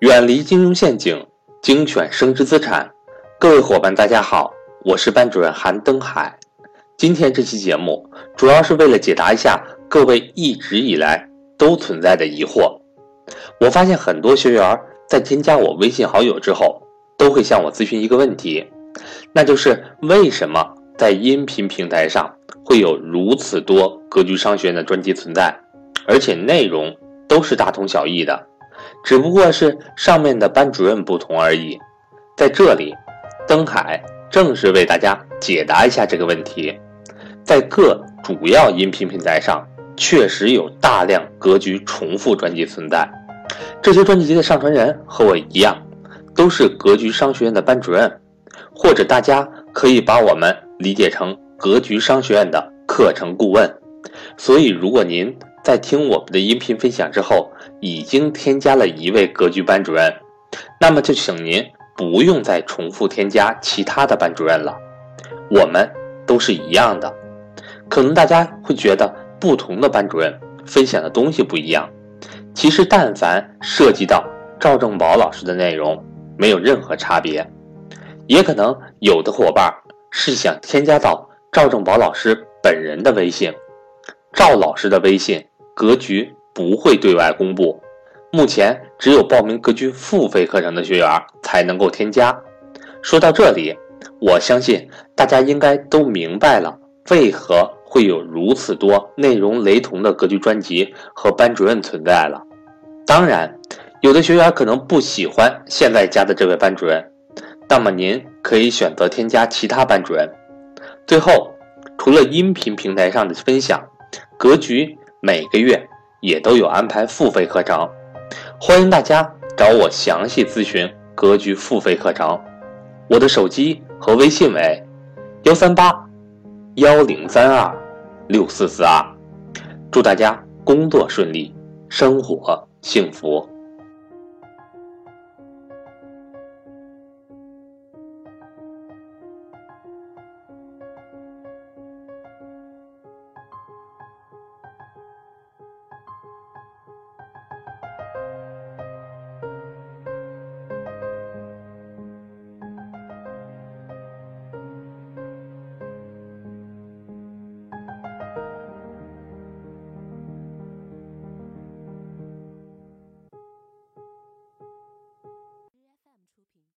远离金融陷阱，精选升值资产。各位伙伴，大家好，我是班主任韩登海。今天这期节目主要是为了解答一下各位一直以来都存在的疑惑。我发现很多学员在添加我微信好友之后，都会向我咨询一个问题，那就是为什么在音频平台上会有如此多格局商学院的专辑存在，而且内容都是大同小异的。只不过是上面的班主任不同而已。在这里，登海正式为大家解答一下这个问题。在各主要音频平台上，确实有大量格局重复专辑存在。这些专辑的上传人和我一样，都是格局商学院的班主任，或者大家可以把我们理解成格局商学院的课程顾问。所以，如果您在听我们的音频分享之后，已经添加了一位格局班主任，那么就请您不用再重复添加其他的班主任了。我们都是一样的。可能大家会觉得不同的班主任分享的东西不一样，其实但凡涉及到赵正宝老师的内容，没有任何差别。也可能有的伙伴是想添加到赵正宝老师本人的微信，赵老师的微信。格局不会对外公布，目前只有报名格局付费课程的学员才能够添加。说到这里，我相信大家应该都明白了为何会有如此多内容雷同的格局专辑和班主任存在了。当然，有的学员可能不喜欢现在加的这位班主任，那么您可以选择添加其他班主任。最后，除了音频平台上的分享，格局。每个月也都有安排付费课程，欢迎大家找我详细咨询格局付费课程。我的手机和微信为幺三八幺零三二六四四二。祝大家工作顺利，生活幸福。